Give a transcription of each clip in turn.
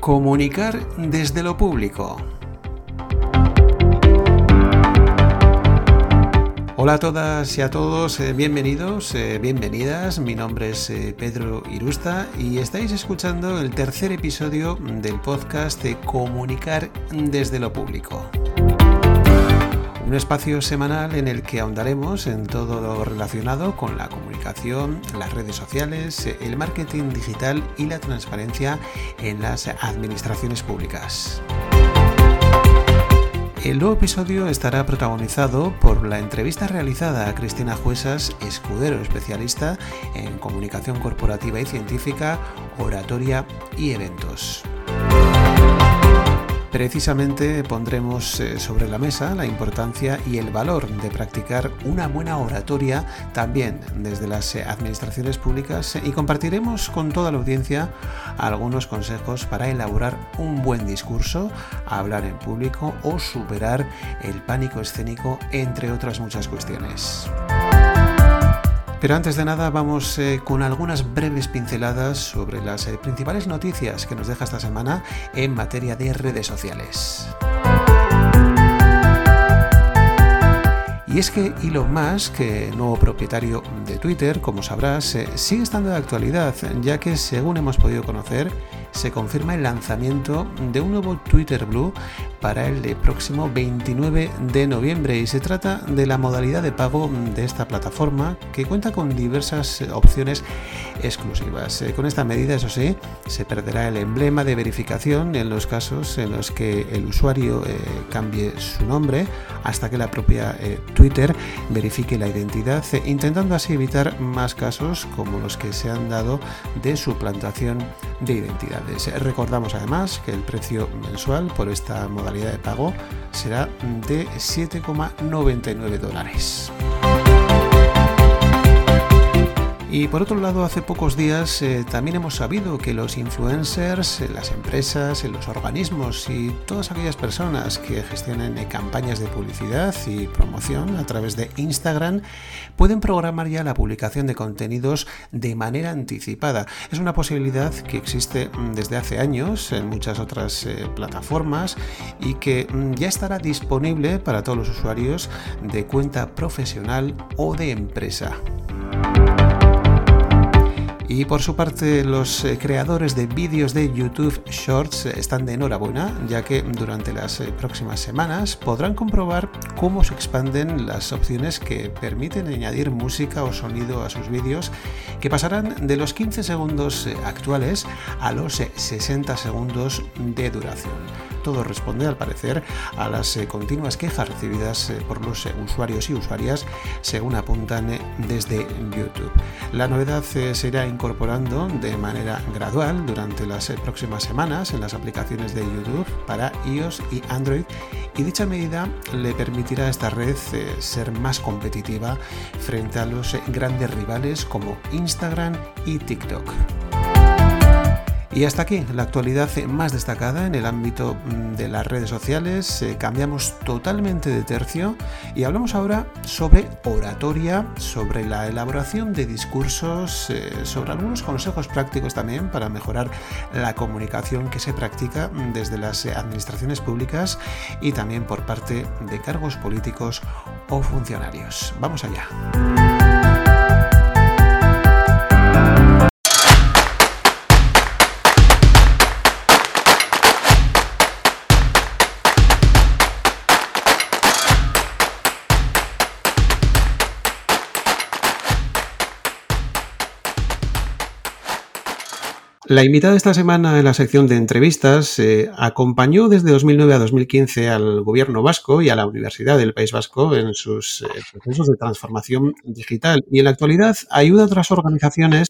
Comunicar desde lo público. Hola a todas y a todos, eh, bienvenidos, eh, bienvenidas. Mi nombre es eh, Pedro Irusta y estáis escuchando el tercer episodio del podcast de Comunicar desde lo público. Un espacio semanal en el que ahondaremos en todo lo relacionado con la comunicación, las redes sociales, el marketing digital y la transparencia en las administraciones públicas. El nuevo episodio estará protagonizado por la entrevista realizada a Cristina Juesas, escudero especialista en comunicación corporativa y científica, oratoria y eventos. Precisamente pondremos eh, sobre la mesa la importancia y el valor de practicar una buena oratoria también desde las administraciones públicas y compartiremos con toda la audiencia algunos consejos para elaborar un buen discurso, hablar en público o superar el pánico escénico, entre otras muchas cuestiones. Pero antes de nada vamos eh, con algunas breves pinceladas sobre las eh, principales noticias que nos deja esta semana en materia de redes sociales. Y es que Elon Musk, nuevo propietario de Twitter, como sabrás, eh, sigue estando de actualidad, ya que según hemos podido conocer, se confirma el lanzamiento de un nuevo Twitter Blue para el próximo 29 de noviembre y se trata de la modalidad de pago de esta plataforma que cuenta con diversas opciones exclusivas. Eh, con esta medida, eso sí, se perderá el emblema de verificación en los casos en los que el usuario eh, cambie su nombre hasta que la propia eh, Twitter verifique la identidad, intentando así evitar más casos como los que se han dado de suplantación de identidades. Recordamos además que el precio mensual por esta modalidad de pago será de 7,99 dólares. Y por otro lado, hace pocos días eh, también hemos sabido que los influencers, eh, las empresas, eh, los organismos y todas aquellas personas que gestionen campañas de publicidad y promoción a través de Instagram pueden programar ya la publicación de contenidos de manera anticipada. Es una posibilidad que existe mm, desde hace años en muchas otras plataformas y que mm, ya estará disponible para todos los usuarios de cuenta profesional o de empresa. Y por su parte, los eh, creadores de vídeos de YouTube Shorts eh, están de enhorabuena, ya que durante las eh, próximas semanas podrán comprobar cómo se expanden las opciones que permiten añadir música o sonido a sus vídeos, que pasarán de los 15 segundos actuales a los 60 segundos de duración. Todo responde, al parecer, a las eh, continuas quejas recibidas eh, por los eh, usuarios y usuarias, según apuntan desde YouTube. La novedad se irá incorporando de manera gradual durante las próximas semanas en las aplicaciones de YouTube para iOS y Android y dicha medida le permitirá a esta red ser más competitiva frente a los grandes rivales como Instagram y TikTok. Y hasta aquí la actualidad más destacada en el ámbito mm, de las redes sociales. Eh, cambiamos totalmente de tercio y hablamos ahora sobre oratoria, sobre la elaboración de discursos, eh, sobre algunos consejos prácticos también para mejorar la comunicación que se practica mm, desde las administraciones públicas y también por parte de cargos políticos o funcionarios. Vamos allá. La invitada esta semana en la sección de entrevistas eh, acompañó desde 2009 a 2015 al gobierno vasco y a la Universidad del País Vasco en sus eh, procesos de transformación digital y en la actualidad ayuda a otras organizaciones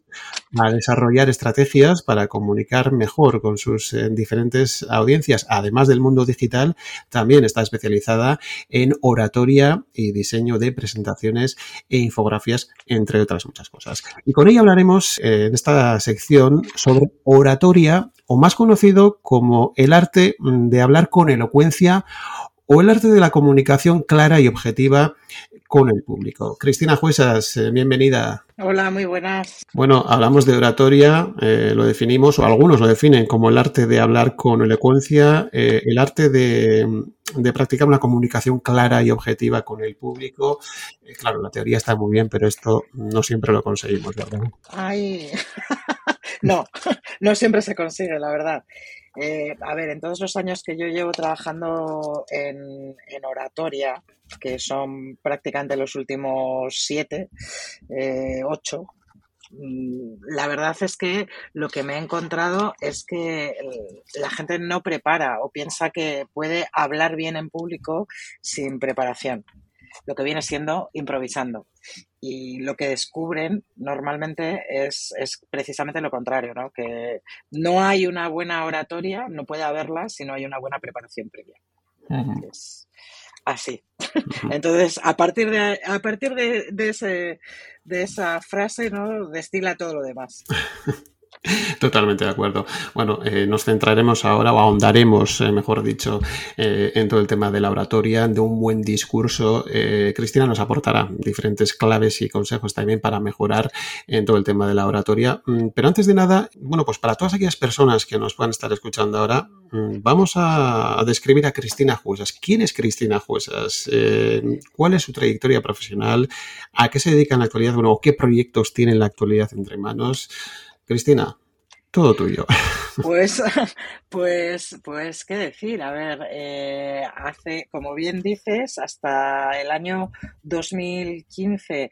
a desarrollar estrategias para comunicar mejor con sus eh, diferentes audiencias. Además del mundo digital, también está especializada en oratoria y diseño de presentaciones e infografías, entre otras muchas cosas. Y con ella hablaremos en esta sección sobre oratoria, o más conocido como el arte de hablar con elocuencia o el arte de la comunicación clara y objetiva con el público. Cristina Juesas, eh, bienvenida. Hola, muy buenas. Bueno, hablamos de oratoria, eh, lo definimos, o algunos lo definen como el arte de hablar con elocuencia, eh, el arte de, practicar una comunicación clara y objetiva con el público. claro, la teoría está muy bien, pero esto no siempre lo conseguimos, ¿verdad? Ay, no, no siempre se consigue, la verdad. Eh, a ver, en todos los años que yo llevo trabajando en, oratoria, que son prácticamente los últimos siete, eh, ocho, mm, la verdad es que lo que me he encontrado es que la gente no prepara o piensa que puede hablar bien en público sin preparación lo que viene siendo improvisando. Y lo que descubren normalmente es, precisamente lo contrario, ¿no? que no hay una buena oratoria, no puede haberla si no hay una buena preparación previa. Es así. Entonces, a partir de, a partir de, ese, de esa frase, ¿no? destila todo lo demás. Totalmente de acuerdo. Bueno, eh, nos centraremos ahora, o ahondaremos, eh, mejor dicho, eh, en todo el tema de la oratoria, de un buen discurso. Cristina nos aportará diferentes claves y consejos también para mejorar en todo el tema de la oratoria. Mm, pero antes de nada, bueno, pues para todas aquellas personas que nos puedan estar escuchando ahora, mm, vamos a, describir a Cristina Juesas. ¿Quién es Cristina Juesas? ¿Cuál es su trayectoria profesional? ¿A qué se dedica en la actualidad? Bueno, ¿qué proyectos tiene en la actualidad entre manos? Cristina, todo tuyo. Pues, pues, pues, ¿qué decir? A ver, eh, hace, como bien dices, hasta el año 2015,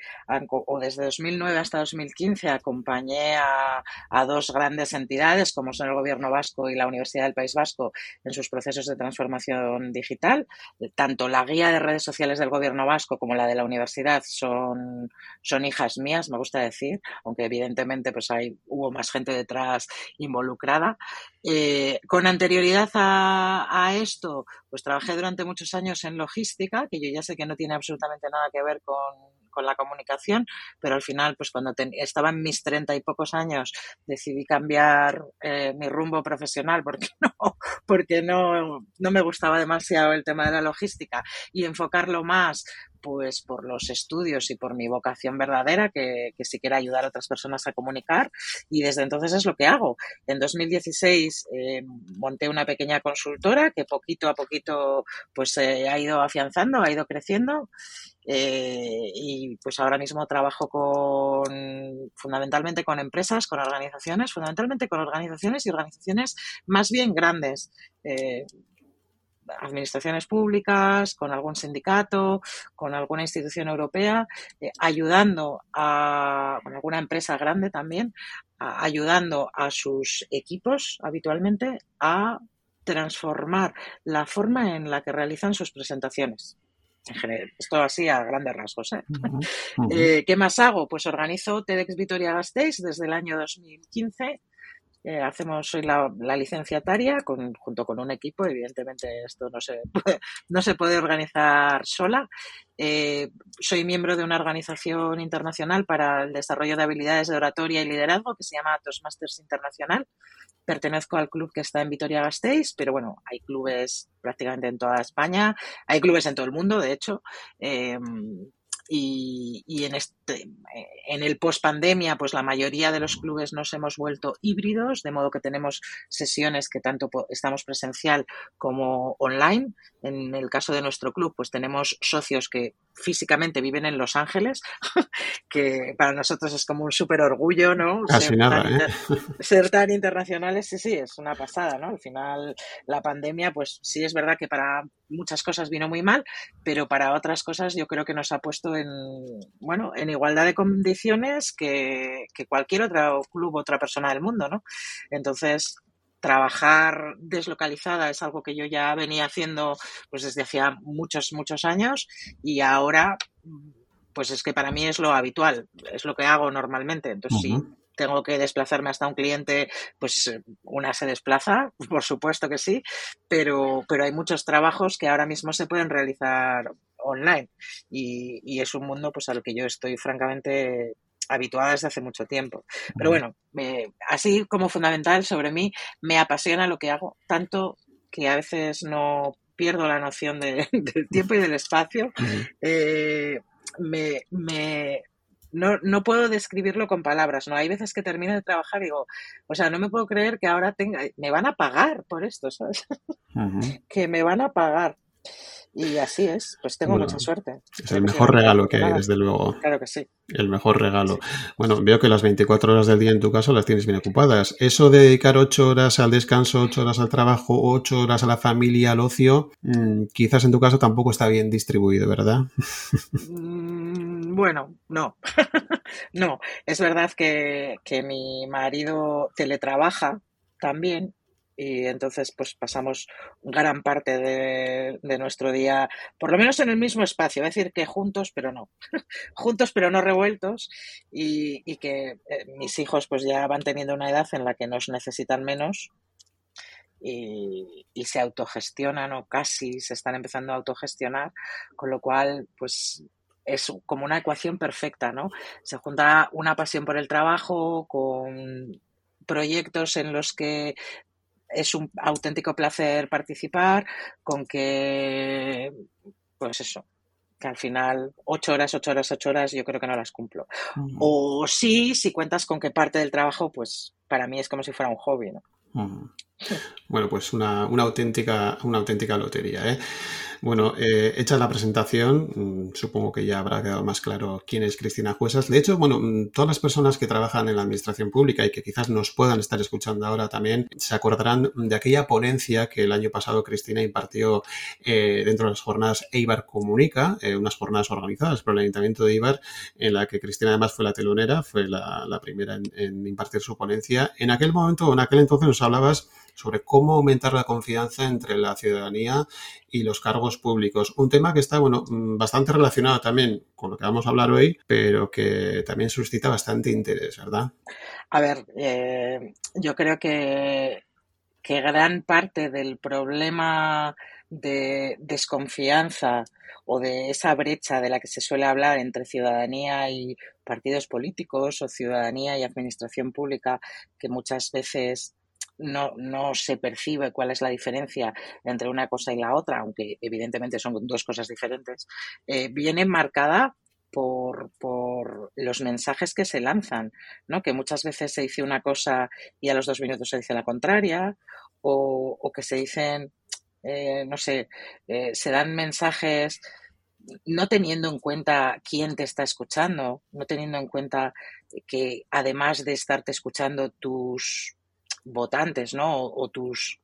o desde 2009 hasta 2015, acompañé a, dos grandes entidades, como son el Gobierno Vasco y la Universidad del País Vasco, en sus procesos de transformación digital. Tanto la guía de redes sociales del Gobierno Vasco como la de la universidad son, son hijas mías, me gusta decir, aunque evidentemente pues hay, hubo más gente detrás involucrada. Eh, con anterioridad a, esto, pues trabajé durante muchos años en logística, que yo ya sé que no tiene absolutamente nada que ver con, la comunicación, pero al final, pues cuando estaba en mis treinta y pocos años, decidí cambiar eh, mi rumbo profesional porque no, porque no, no me gustaba demasiado el tema de la logística y enfocarlo más pues por los estudios y por mi vocación verdadera, que, que sí quiero ayudar a otras personas a comunicar, y desde entonces es lo que hago. En 2016 eh, monté una pequeña consultora que poquito a poquito pues eh, ha ido afianzando, ha ido creciendo, eh, y pues ahora mismo trabajo con fundamentalmente con empresas, con organizaciones, fundamentalmente con organizaciones y organizaciones más bien grandes administraciones públicas, con algún sindicato, con alguna institución europea, eh, ayudando a, con alguna empresa grande también, ayudando a sus equipos habitualmente a transformar la forma en la que realizan sus presentaciones. En general, esto así a grandes rasgos. ¿eh? Eh, ¿Qué más hago? Pues organizo TEDx Vitoria Gasteiz desde el año 2015 eh, hacemos, soy la, licenciataria junto con un equipo, evidentemente esto no se puede, no se puede organizar sola. Eh, soy miembro de una organización internacional para el desarrollo de habilidades de oratoria y liderazgo que se llama Toastmasters Internacional. Pertenezco al club que está en Vitoria-Gasteiz, pero bueno, hay clubes prácticamente en toda España, hay clubes en todo el mundo, de hecho. Eh, y, en, este, en el post pandemia, pues la mayoría de los clubes nos hemos vuelto híbridos, de modo que tenemos sesiones que tanto estamos presencial como online. En el caso de nuestro club, pues tenemos socios que físicamente viven en Los Ángeles, que para nosotros es como un súper orgullo, ¿no? ser, nada, tan, ¿eh? ser tan internacionales, sí, sí, es una pasada, ¿no? Al final, la pandemia, pues sí es verdad que para muchas cosas vino muy mal, pero para otras cosas yo creo que nos ha puesto en, bueno, en igualdad de condiciones que, que cualquier otro club, otra persona del mundo, ¿no? Entonces, trabajar deslocalizada es algo que yo ya venía haciendo pues desde hacía muchos, muchos años y ahora pues es que para mí es lo habitual, es lo que hago normalmente. Entonces, si tengo que desplazarme hasta un cliente, pues una se desplaza, por supuesto que sí, pero, pero hay muchos trabajos que ahora mismo se pueden realizar online y, y es un mundo pues al que yo estoy francamente habituada desde hace mucho tiempo. Pero bueno, así como fundamental sobre mí, me apasiona lo que hago, tanto que a veces no pierdo la noción del tiempo y del espacio. Eh, me, me, no, no puedo describirlo con palabras, ¿no? Hay veces que termino de trabajar y digo, o sea, no me puedo creer que ahora tenga, me van a pagar por esto, ¿sabes? que me van a pagar. Y así es, pues tengo mucha suerte. Es el mejor regalo que hay, desde luego. Claro que sí. El mejor regalo. Bueno, veo que las 24 horas del día en tu caso las tienes bien ocupadas. Eso de dedicar 8 horas al descanso, 8 horas al trabajo, 8 horas a la familia, al ocio, mm, quizás en tu caso tampoco está bien distribuido, ¿verdad? Bueno, no. no, es verdad que, que mi marido teletrabaja también y entonces pues pasamos gran parte de, nuestro día, por lo menos en el mismo espacio, es decir que juntos pero no, juntos pero no revueltos. Y, que eh, mis hijos pues ya van teniendo una edad en la que nos necesitan menos y, y, se autogestionan o casi se están empezando a autogestionar, con lo cual pues es como una ecuación perfecta, ¿no? Se junta una pasión por el trabajo con proyectos en los que es un auténtico placer participar, con que, pues eso, que al final ocho horas, ocho horas, ocho horas yo creo que no las cumplo. O sí, si cuentas con que parte del trabajo, pues para mí es como si fuera un hobby, ¿no? Bueno, pues una, una, auténtica, una auténtica lotería, ¿eh? Bueno, eh, hecha la presentación, mm, supongo que ya habrá quedado más claro quién es Cristina Juesas. De hecho, bueno, mm, todas las personas que trabajan en la administración pública y que quizás nos puedan estar escuchando ahora también, se acordarán de aquella ponencia que el año pasado Cristina impartió eh, dentro de las jornadas Eibar Comunica, eh, unas jornadas organizadas por el Ayuntamiento de Eibar, en la que Cristina además fue la telonera, fue la, primera en, en impartir su ponencia. En aquel momento, en aquel entonces nos hablabas sobre cómo aumentar la confianza entre la ciudadanía y los cargos públicos. Un tema que está, bueno, mm, bastante relacionado también con lo que vamos a hablar hoy, pero que también suscita bastante interés, ¿verdad? A ver, eh, yo creo que, que gran parte del problema de desconfianza o de esa brecha de la que se suele hablar entre ciudadanía y partidos políticos o ciudadanía y administración pública, que muchas veces no, no se percibe cuál es la diferencia entre una cosa y la otra, aunque evidentemente son dos cosas diferentes, eh, viene marcada por, por, los mensajes que se lanzan, ¿no? Que muchas veces se dice una cosa y a los dos minutos se dice la contraria, o, que se dicen, eh, no sé, eh, se dan mensajes no teniendo en cuenta quién te está escuchando, no teniendo en cuenta que además de estarte escuchando tus votantes, ¿no? O, tus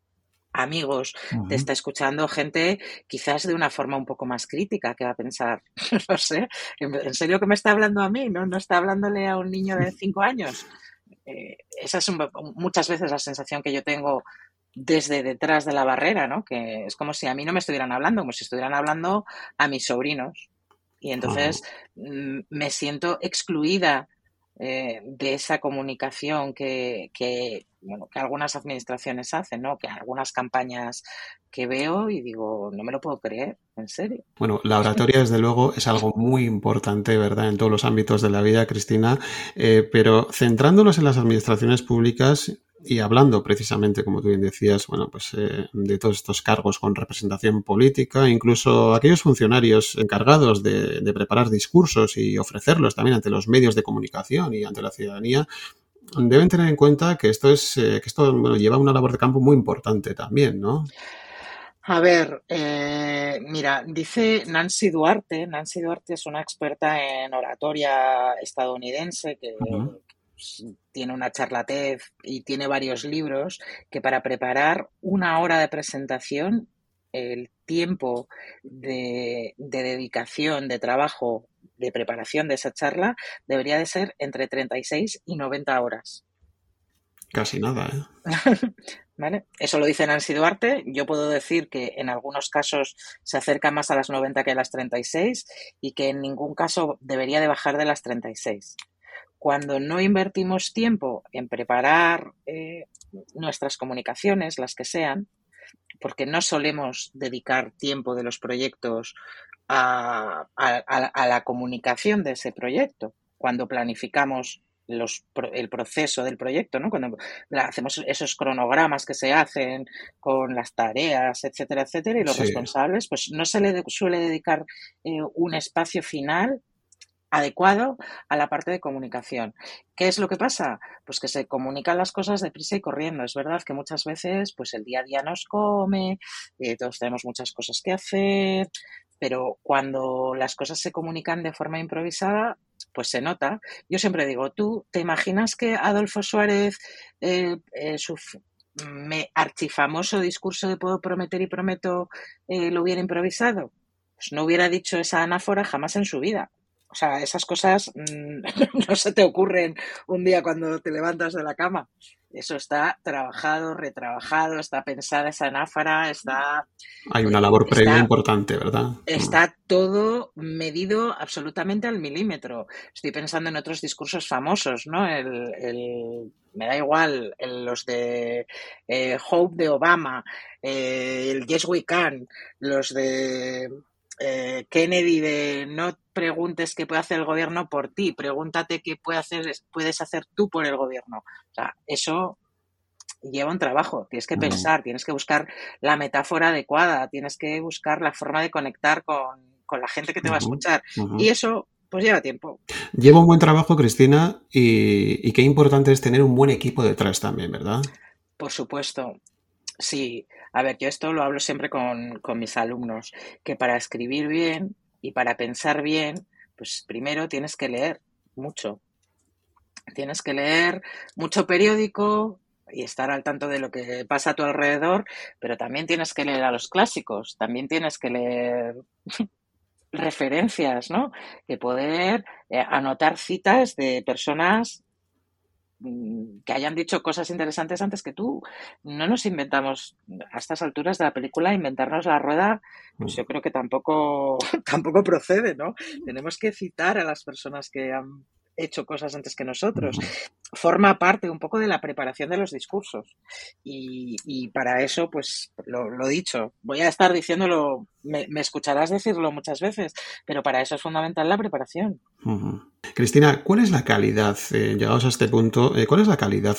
amigos, te está escuchando gente quizás de una forma un poco más crítica que va a pensar, no sé, ¿en serio que me está hablando a mí? ¿No, no está hablándole a un niño de cinco años? Eh, esa es muchas veces la sensación que yo tengo desde detrás de la barrera, ¿no? Que es como si a mí no me estuvieran hablando, como si estuvieran hablando a mis sobrinos. Y entonces mm, me siento excluida eh, de esa comunicación que, que, bueno, que algunas administraciones hacen, ¿no? Que algunas campañas que veo y digo, no me lo puedo creer, en serio. Bueno, la oratoria, desde luego, es algo muy importante, ¿verdad?, en todos los ámbitos de la vida, Cristina, eh, pero centrándonos en las administraciones públicas, y hablando precisamente, como tú bien decías, bueno, pues eh, de todos estos cargos con representación política, incluso aquellos funcionarios encargados de, preparar discursos y ofrecerlos también ante los medios de comunicación y ante la ciudadanía, deben tener en cuenta que esto es eh, que esto bueno, lleva una labor de campo muy importante también, ¿no? A ver, eh, mira, dice Nancy Duarte, Nancy Duarte es una experta en oratoria estadounidense que, tiene una charlatez y tiene varios libros que para preparar una hora de presentación, el tiempo de, dedicación, de trabajo, de preparación de esa charla debería de ser entre 36 y 90 horas. Casi nada, ¿eh? ¿Vale? Eso lo dice Nancy Duarte. Yo puedo decir que en algunos casos se acerca más a las 90 que a las 36 y que en ningún caso debería de bajar de las 36 cuando no invertimos tiempo en preparar eh, nuestras comunicaciones, las que sean, porque no solemos dedicar tiempo de los proyectos a, la comunicación de ese proyecto, cuando planificamos el proceso del proyecto, ¿no? Cuando hacemos esos cronogramas que se hacen con las tareas, etcétera, etcétera, y los responsables, pues no se le suele dedicar eh, un espacio final adecuado a la parte de comunicación. ¿Qué es lo que pasa? Pues que se comunican las cosas deprisa y corriendo. Es verdad que muchas veces pues el día a día nos come, eh, todos tenemos muchas cosas que hacer, pero cuando las cosas se comunican de forma improvisada, pues se nota. Yo siempre digo, ¿tú te imaginas que Adolfo Suárez, eh, eh, su me, archifamoso discurso de puedo prometer y prometo, lo hubiera improvisado? Pues no hubiera dicho esa anáfora jamás en su vida. O sea, esas cosas mm, no se te ocurren un día cuando te levantas de la cama. Eso está trabajado, retrabajado, está pensada esa anáfara, está... Hay una labor previa importante, ¿verdad? Está todo medido absolutamente al milímetro. Estoy pensando en otros discursos famosos, ¿no? El, me da igual, los de eh, Hope de Obama, eh, el Yes We Can, los de eh, Kennedy de no preguntes qué puede hacer el gobierno por ti, pregúntate qué puede hacer, puedes hacer tú por el gobierno. O sea, eso lleva un trabajo, tienes que pensar, tienes que buscar la metáfora adecuada, tienes que buscar la forma de conectar con, la gente que te va a escuchar. Y eso pues lleva tiempo. Lleva un buen trabajo, Cristina, y, y, qué importante es tener un buen equipo detrás también, ¿verdad? Por supuesto. Sí, a ver, yo esto lo hablo siempre con, mis alumnos, que para escribir bien y para pensar bien, pues primero tienes que leer mucho. Tienes que leer mucho periódico y estar al tanto de lo que pasa a tu alrededor, pero también tienes que leer a los clásicos, también tienes que leer referencias, ¿no? Que poder eh, anotar citas de personas que hayan dicho cosas interesantes antes que tú. No nos inventamos a estas alturas de la película inventarnos la rueda, pues mm. yo creo que tampoco tampoco procede, ¿no? Tenemos que citar a las personas que han hecho cosas antes que nosotros. Forma parte un poco de la preparación de los discursos. Y, para eso, pues lo, lo, dicho, voy a estar diciéndolo, me, escucharás decirlo muchas veces, pero para eso es fundamental la preparación. Cristina, ¿cuál es la calidad, eh, llegados a este punto, eh, cuál es la calidad,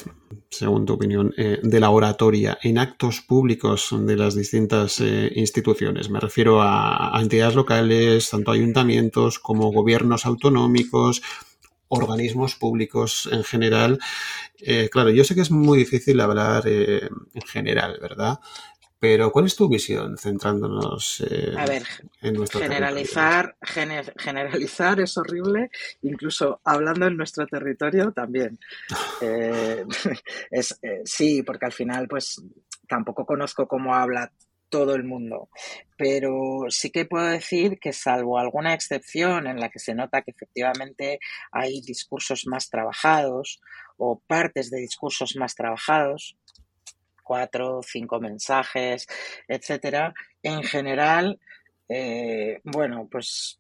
según tu opinión, eh, de la oratoria en actos públicos de las distintas instituciones? Me refiero a entidades locales, tanto ayuntamientos como gobiernos autonómicos, organismos públicos en general. Eh, claro, yo sé que es muy difícil hablar eh, en general, ¿verdad? Pero ¿cuál es tu visión centrándonos eh, a ver, en nuestro generalizar, generalizar es horrible, incluso hablando en nuestro territorio también. es, sí, porque al final pues tampoco conozco cómo habla todo el mundo. Pero sí que puedo decir que salvo alguna excepción en la que se nota que efectivamente hay discursos más trabajados o partes de discursos más trabajados, cuatro, cinco mensajes, etcétera, en general, eh, bueno, pues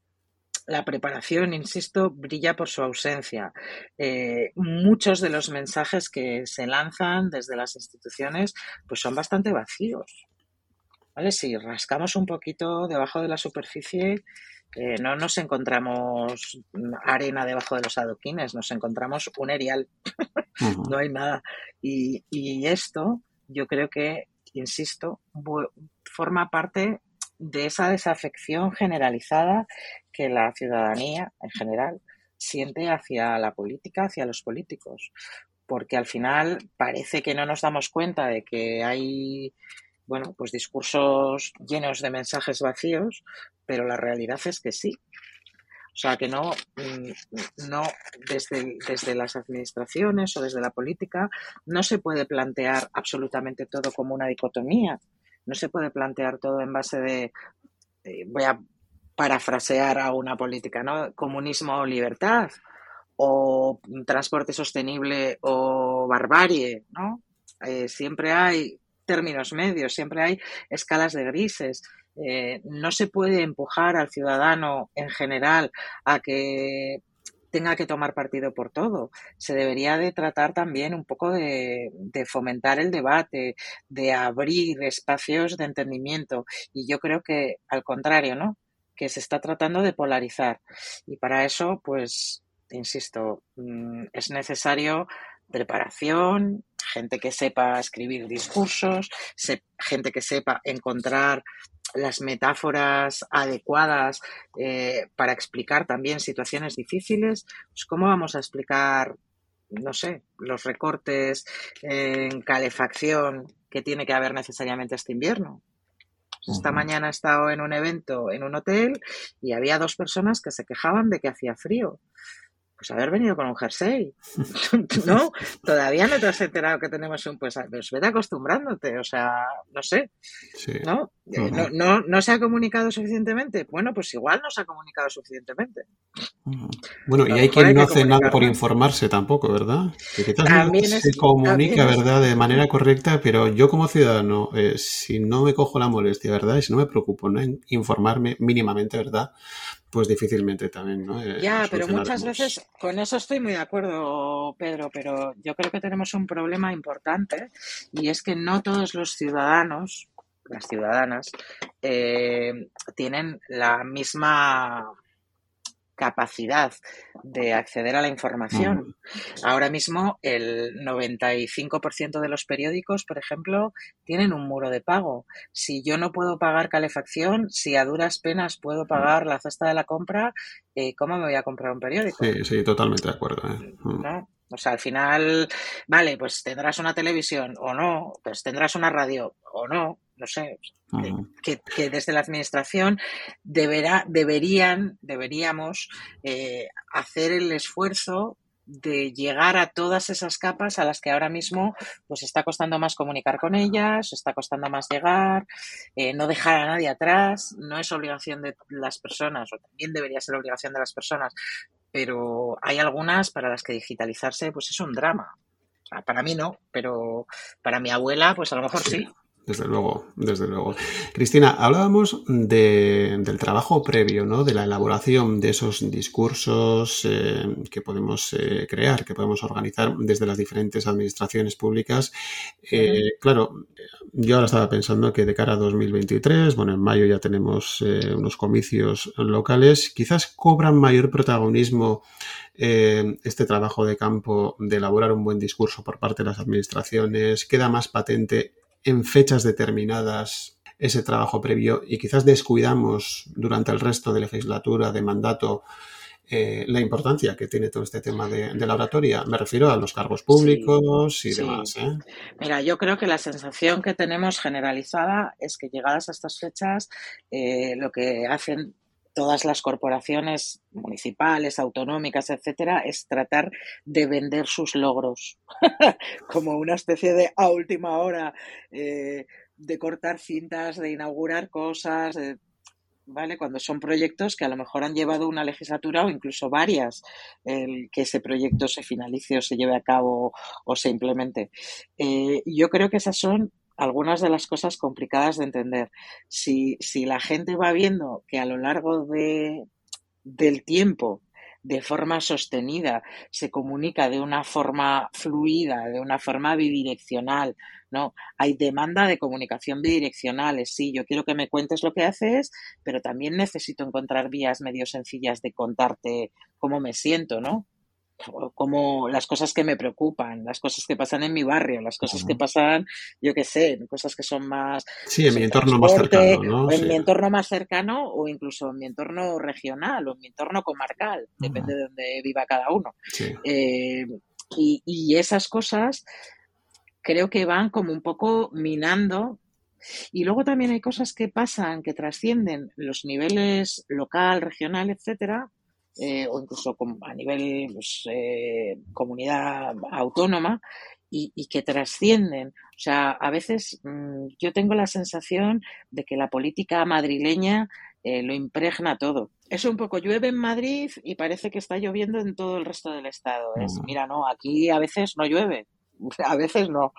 la preparación, insisto, brilla por su ausencia. Eh, muchos de los mensajes que se lanzan desde las instituciones pues son bastante vacíos. ¿Vale? Si rascamos un poquito debajo de la superficie, eh, no nos encontramos arena debajo de los adoquines, nos encontramos un erial, no hay nada. Y, esto, yo creo que, insisto, forma parte de esa desafección generalizada que la ciudadanía en general siente hacia la política, hacia los políticos, porque al final parece que no nos damos cuenta de que hay bueno, pues discursos llenos de mensajes vacíos, pero la realidad es que sí. O sea, que no, mm, no desde, desde las administraciones o desde la política no se puede plantear absolutamente todo como una dicotomía. No se puede plantear todo en base de, voy a parafrasear a una política, ¿no? Comunismo o libertad, o transporte sostenible o barbarie, ¿no? Eh, siempre hay términos medios, siempre hay escalas de grises. Eh, no se puede empujar al ciudadano en general a que tenga que tomar partido por todo. Se debería de tratar también un poco de, fomentar el debate, de abrir espacios de entendimiento. Y yo creo que al contrario, ¿no? Que se está tratando de polarizar. Y para eso, pues, insisto, mm, es necesario preparación, gente que sepa escribir discursos, gente que sepa encontrar las metáforas adecuadas eh, para explicar también situaciones difíciles, pues ¿cómo vamos a explicar, no sé, los recortes en calefacción que tiene que haber necesariamente este invierno? Pues esta mañana he estado en un evento en un hotel y había dos personas que se quejaban de que hacía frío pues haber venido con un jersey. no, todavía no te has enterado que tenemos un, pues, pues vete acostumbrándote, o sea, no sé. ¿no? Eh, ¿no? ¿no? ¿No se ha comunicado suficientemente? Bueno, pues igual no se ha comunicado suficientemente. Bueno, y hay quien no hace nada por informarse tampoco, ¿verdad? Que quizás no se comunica, ¿verdad?, de manera correcta, pero yo como ciudadano, eh, si no me cojo la molestia, ¿verdad?, y si no me preocupo en informarme mínimamente, ¿verdad?, pues difícilmente también, ¿no? Eh, ya, pero muchas veces, con eso estoy muy de acuerdo, Pedro, pero yo creo que tenemos un problema importante y es que no todos los ciudadanos, las ciudadanas, eh, tienen la misma capacidad de acceder a la información. Ahora mismo el 95% de los periódicos, por ejemplo, tienen un muro de pago. Si yo no puedo pagar calefacción, si a duras penas puedo pagar la cesta de la compra, eh, ¿cómo me voy a comprar un periódico? Sí, sí, totalmente de acuerdo. ¿eh? ¿No? O sea, al final, vale, pues tendrás una televisión o no, pues tendrás una radio o no, no sé, que, desde la administración deberá, deberían, deberíamos eh, hacer el esfuerzo de llegar a todas esas capas a las que ahora mismo pues está costando más comunicar con ellas, está costando más llegar, eh, no dejar a nadie atrás, no es obligación de las personas, o también debería ser obligación de las personas, pero hay algunas para las que digitalizarse pues es un drama. para mí no, pero para mi abuela pues a lo mejor sí. Desde luego, desde luego. Cristina, hablábamos del trabajo previo, ¿no? De la elaboración de esos discursos eh, que podemos eh, crear, que podemos organizar desde las diferentes administraciones públicas. Eh, claro, yo ahora estaba pensando que de cara a 2023, bueno, en mayo ya tenemos unos comicios locales, quizás cobran mayor protagonismo este trabajo de campo de elaborar un buen discurso por parte de las administraciones, queda más patente en fechas determinadas ese trabajo previo y quizás descuidamos durante el resto de legislatura, de mandato, eh, la importancia que tiene todo este tema de, la oratoria. Me refiero a los cargos públicos y demás. ¿eh? Mira, yo creo que la sensación que tenemos generalizada es que llegadas a estas fechas, eh, lo que hacen todas las corporaciones municipales, autonómicas, etcétera, es tratar de vender sus logros como una especie de a última hora eh, de cortar cintas, de inaugurar cosas, ¿vale? Cuando son proyectos que a lo mejor han llevado una legislatura o incluso varias, el que ese proyecto se finalice o se lleve a cabo o se implemente. Eh, yo creo que esas son algunas de las cosas complicadas de entender. Si, si la gente va viendo que a lo largo de, del tiempo, de forma sostenida, se comunica de una forma fluida, de una forma bidireccional, ¿no? Hay demanda de comunicación bidireccional, sí, yo quiero que me cuentes lo que haces, pero también necesito encontrar vías medio sencillas de contarte cómo me siento, ¿no? Como las cosas que me preocupan, las cosas que pasan en mi barrio, las cosas que pasan, yo qué sé, cosas que son más... Sí, en mi entorno más cercano, ¿no? En mi entorno más cercano o incluso en mi entorno regional o en mi entorno comarcal, depende de donde viva cada uno. Eh, y, y esas cosas creo que van como un poco minando. Y luego también hay cosas que pasan, que trascienden los niveles local, regional, etcétera, eh, o incluso a nivel pues, eh, comunidad autónoma y, que trascienden. O sea, a veces mm, yo tengo la sensación de que la política madrileña eh, lo impregna todo. Es un poco llueve en Madrid y parece que está lloviendo en todo el resto del estado. Es, mira, no, aquí a veces no llueve, a veces no.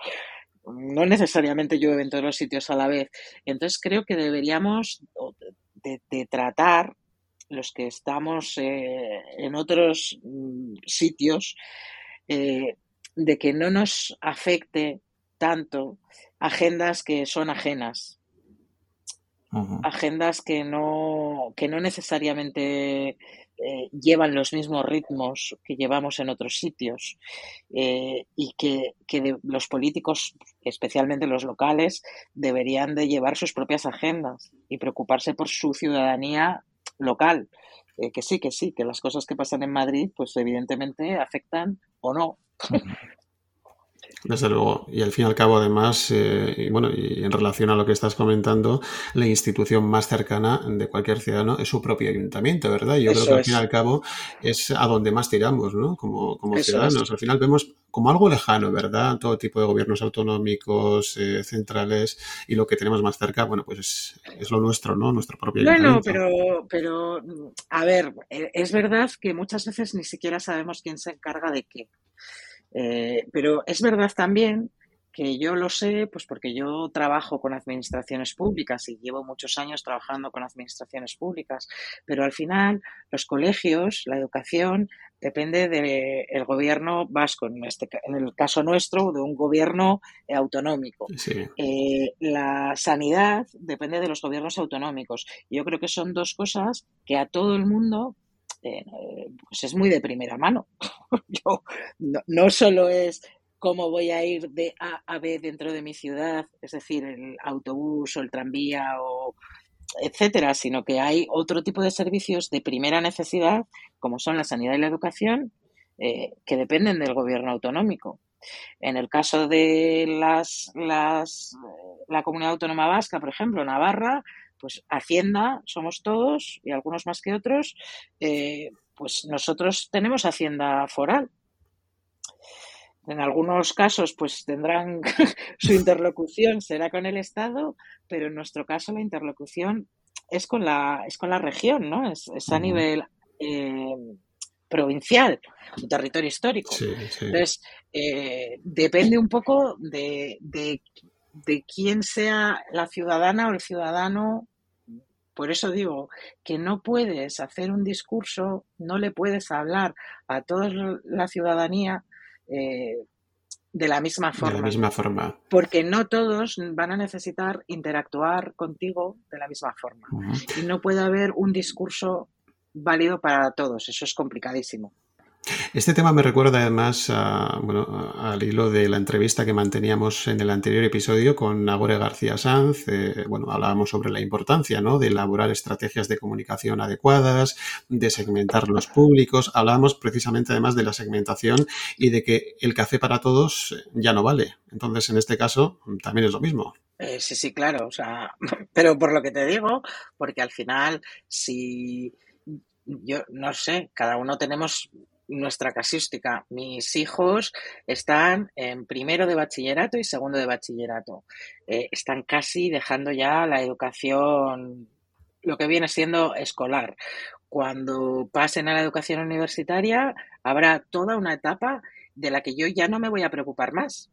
No necesariamente llueve en todos los sitios a la vez. Entonces creo que deberíamos de tratar los que estamos eh, en otros mm, sitios, eh, de que no nos afecte tanto agendas que son ajenas. agendas que no, que no necesariamente eh, llevan los mismos ritmos que llevamos en otros sitios eh, y que, los políticos, especialmente los locales, deberían de llevar sus propias agendas y preocuparse por su ciudadanía local. Eh, que sí, que sí, que las cosas que pasan en Madrid, pues evidentemente afectan o no desde luego. Y al fin y al cabo, además, eh, y bueno, y en relación a lo que estás comentando, la institución más cercana de cualquier ciudadano es su propio ayuntamiento, ¿verdad? yo creo que al fin y al cabo es a donde más tiramos, ¿no? Como, como ciudadanos. Al final vemos como algo lejano, ¿verdad? Todo tipo de gobiernos autonómicos, eh, centrales, y lo que tenemos más cerca, bueno, pues es, es lo nuestro, ¿no? Nuestro propio ayuntamiento. Bueno, pero, pero, a ver, eh, es verdad que muchas veces ni siquiera sabemos quién se encarga de qué. Eh, pero es verdad también que yo lo sé, pues porque yo trabajo con administraciones públicas y llevo muchos años trabajando con administraciones públicas, pero al final los colegios, la educación, depende del gobierno vasco, en, este, en el caso nuestro, de un gobierno autonómico. Eh, la sanidad depende de los gobiernos autonómicos. Yo creo que son dos cosas que a todo el mundo eh, pues es muy de primera mano. Yo, no, solo es cómo voy a ir de A a B dentro de mi ciudad, es decir, el autobús o el tranvía o etcétera, sino que hay otro tipo de servicios de primera necesidad, como son la sanidad y la educación, eh, que dependen del gobierno autonómico. En el caso de las, las, la comunidad autónoma vasca, por ejemplo, Navarra, pues Hacienda somos todos y algunos más que otros, eh, pues nosotros tenemos Hacienda foral. En algunos casos, pues tendrán su interlocución será con el Estado, pero en nuestro caso la interlocución es con la es con la región, ¿no? Es, a nivel eh, provincial, un territorio histórico. Entonces, eh, depende un poco de, de de quién sea la ciudadana o el ciudadano. Por eso digo que no puedes hacer un discurso, no le puedes hablar a toda la ciudadanía eh, de la misma forma. De la misma forma. Porque no todos van a necesitar interactuar contigo de la misma forma. Y no puede haber un discurso válido para todos. Eso es complicadísimo. Este tema me recuerda además bueno, al hilo de la entrevista que manteníamos en el anterior episodio con Nagore García Sanz. Eh, bueno, hablábamos sobre la importancia ¿no? de elaborar estrategias de comunicación adecuadas, de segmentar los públicos. Hablábamos precisamente además de la segmentación y de que el café para todos ya no vale. Entonces, en este caso, también es lo mismo. Eh, sí, sí, claro. O sea, pero por lo que te digo, porque al final, si yo no sé, cada uno tenemos nuestra casística. Mis hijos están en primero de bachillerato y segundo de bachillerato. Eh, están casi dejando ya la educación, lo que viene siendo escolar. Cuando pasen a la educación universitaria, habrá toda una etapa de la que yo ya no me voy a preocupar más.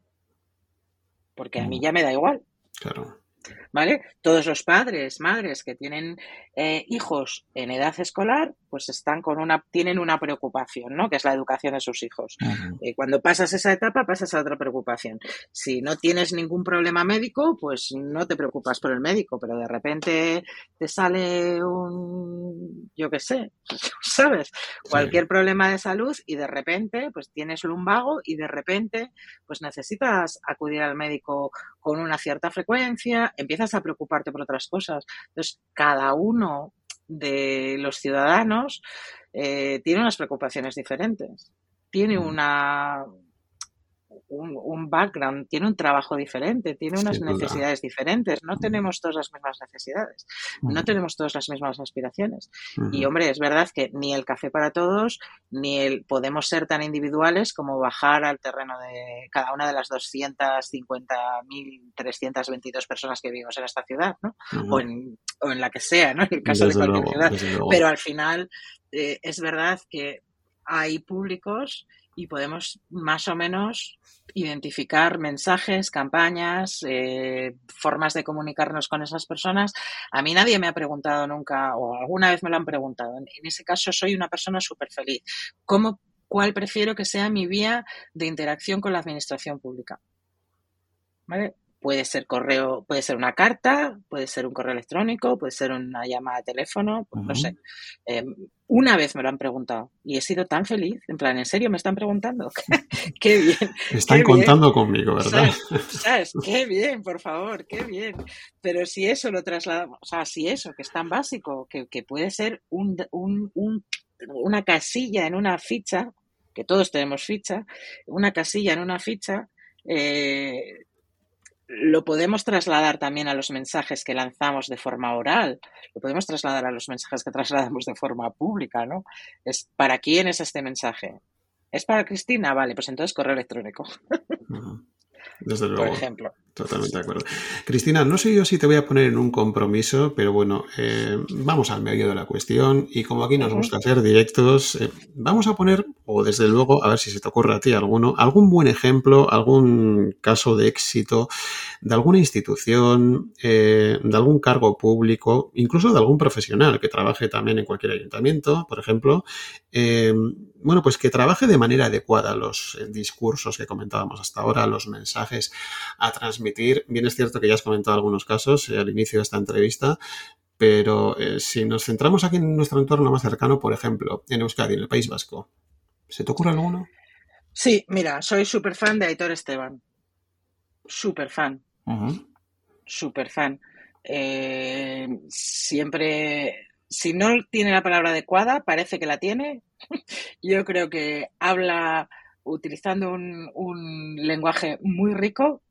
Porque a mí mm. ya me da igual. Claro. ¿Vale? Todos los padres, madres que tienen eh, hijos en edad escolar, pues están con una, tienen una preocupación, ¿no? Que es la educación de sus hijos. Eh, cuando pasas esa etapa, pasas a otra preocupación. Si no tienes ningún problema médico, pues no te preocupas por el médico, pero de repente te sale un, yo qué sé, ¿sabes? Cualquier problema de salud y de repente, pues tienes lumbago y de repente, pues necesitas acudir al médico con una cierta frecuencia, empiezas a preocuparte por otras cosas. Entonces, cada uno de los ciudadanos eh, tiene unas preocupaciones diferentes, tiene mm. una, un, background, tiene un trabajo diferente, tiene unas necesidades diferentes. No tenemos todas las mismas necesidades, no tenemos todas las mismas aspiraciones. Y hombre, es verdad que ni el café para todos, ni el podemos ser tan individuales como bajar al terreno de cada una de las 250.322 personas que vivimos en esta ciudad, ¿no? o, en, o, en, la que sea, ¿no? En el caso de cualquier ciudad. Pero al final eh, es verdad que hay públicos y podemos más o menos identificar mensajes, campañas, eh, formas de comunicarnos con esas personas. A mí nadie me ha preguntado nunca, o alguna vez me lo han preguntado. En, ese caso soy una persona súper feliz. ¿Cómo, ¿Cuál prefiero que sea mi vía de interacción con la administración pública? ¿Vale? Puede ser correo, puede ser una carta, puede ser un correo electrónico, puede ser una llamada de teléfono, pues, no sé. Em, una vez me lo han preguntado y he sido tan feliz, en plan, ¿en serio me están preguntando? qué bien. Están contando conmigo, ¿verdad? ¿Sabes? Qué bien, por favor, qué bien. Pero si eso lo trasladamos, o sea, si eso, que es tan básico, que, puede ser un, una casilla en una ficha, que todos tenemos ficha, una casilla en una ficha, eh, lo podemos trasladar también a los mensajes que lanzamos de forma oral, lo podemos trasladar a los mensajes que trasladamos de forma pública, ¿no? Es ¿para quién es este mensaje? ¿Es para Cristina? Vale, pues entonces correo electrónico. Desde luego. Por ejemplo. Totalmente de acuerdo. Cristina, no sé yo si te voy a poner en un compromiso, pero bueno, eh, vamos al medio de la cuestión y como aquí nos gusta hacer directos, eh, vamos a poner, o desde luego, a ver si se te ocurre a ti alguno, algún buen ejemplo, algún caso de éxito de alguna institución, eh, de algún cargo público, incluso de algún profesional que trabaje también en cualquier ayuntamiento, por ejemplo, bueno, pues que trabaje de manera adecuada los discursos que comentábamos hasta ahora, los mensajes a transmitir Bien es cierto que ya has comentado algunos casos eh, al inicio de esta entrevista, pero eh, si nos centramos aquí en nuestro entorno más cercano, por ejemplo, en Euskadi, en el País Vasco, ¿se te ocurre alguno? Sí, mira, soy súper fan de Aitor Esteban. Súper fan. Súper fan. Eh, siempre, si no tiene la palabra adecuada, parece que la tiene. Yo creo que habla utilizando un lenguaje muy rico